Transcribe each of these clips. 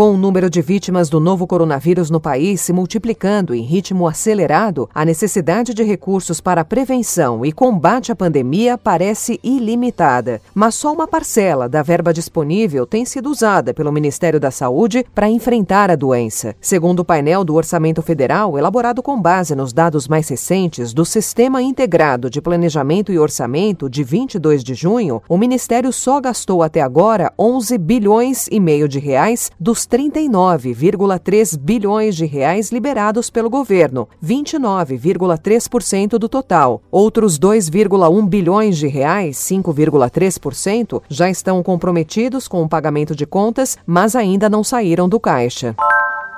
Com o número de vítimas do novo coronavírus no país se multiplicando em ritmo acelerado, a necessidade de recursos para prevenção e combate à pandemia parece ilimitada. Mas só uma parcela da verba disponível tem sido usada pelo Ministério da Saúde para enfrentar a doença. Segundo o painel do Orçamento Federal, elaborado com base nos dados mais recentes do Sistema Integrado de Planejamento e Orçamento de 22 de junho, o Ministério só gastou até agora 11 bilhões e meio de reais dos 39,3 bilhões de reais liberados pelo governo, 29,3% do total. Outros 2,1 bilhões de reais, 5,3%, já estão comprometidos com o pagamento de contas, mas ainda não saíram do caixa.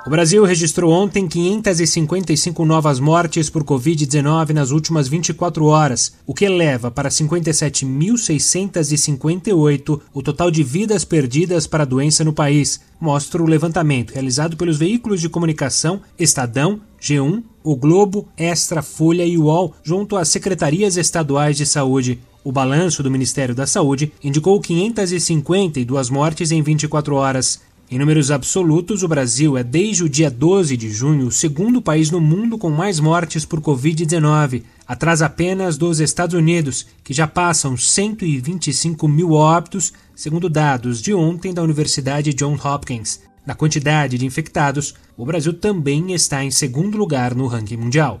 O Brasil registrou ontem 555 novas mortes por Covid-19 nas últimas 24 horas, o que eleva para 57.658 o total de vidas perdidas para a doença no país, mostra o levantamento realizado pelos veículos de comunicação Estadão, G1, O Globo, Extra, Folha e UOL, junto às secretarias estaduais de saúde. O balanço do Ministério da Saúde indicou 552 mortes em 24 horas. Em números absolutos, o Brasil é, desde o dia 12 de junho, o segundo país no mundo com mais mortes por Covid-19, atrás apenas dos Estados Unidos, que já passam 125 mil óbitos, segundo dados de ontem da Universidade Johns Hopkins. Na quantidade de infectados, o Brasil também está em segundo lugar no ranking mundial.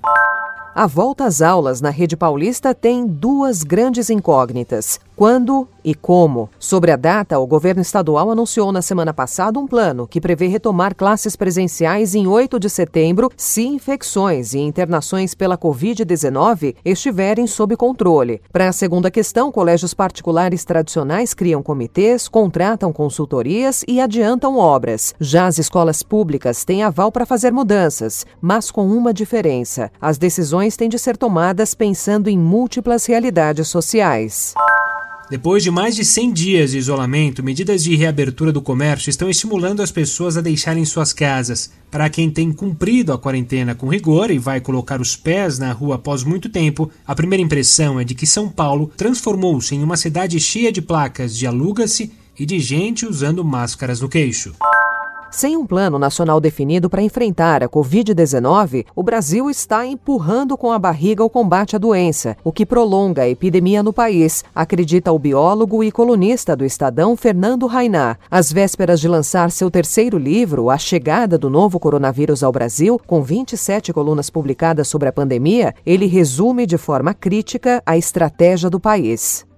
A volta às aulas na rede paulista tem duas grandes incógnitas: quando e como. Sobre a data, o governo estadual anunciou na semana passada um plano que prevê retomar classes presenciais em 8 de setembro se infecções e internações pela Covid-19 estiverem sob controle. Para a segunda questão, colégios particulares tradicionais criam comitês, contratam consultorias e adiantam obras. Já as escolas públicas têm aval para fazer mudanças, mas com uma diferença: as decisões têm de ser tomadas pensando em múltiplas realidades sociais. Depois de mais de 100 dias de isolamento, medidas de reabertura do comércio estão estimulando as pessoas a deixarem suas casas. Para quem tem cumprido a quarentena com rigor e vai colocar os pés na rua após muito tempo, a primeira impressão é de que São Paulo transformou-se em uma cidade cheia de placas de aluga-se e de gente usando máscaras no queixo. Sem um plano nacional definido para enfrentar a Covid-19, o Brasil está empurrando com a barriga o combate à doença, o que prolonga a epidemia no país, acredita o biólogo e colunista do Estadão Fernando Rainá. Às vésperas de lançar seu terceiro livro, A Chegada do Novo Coronavírus ao Brasil, com 27 colunas publicadas sobre a pandemia, ele resume de forma crítica a estratégia do país.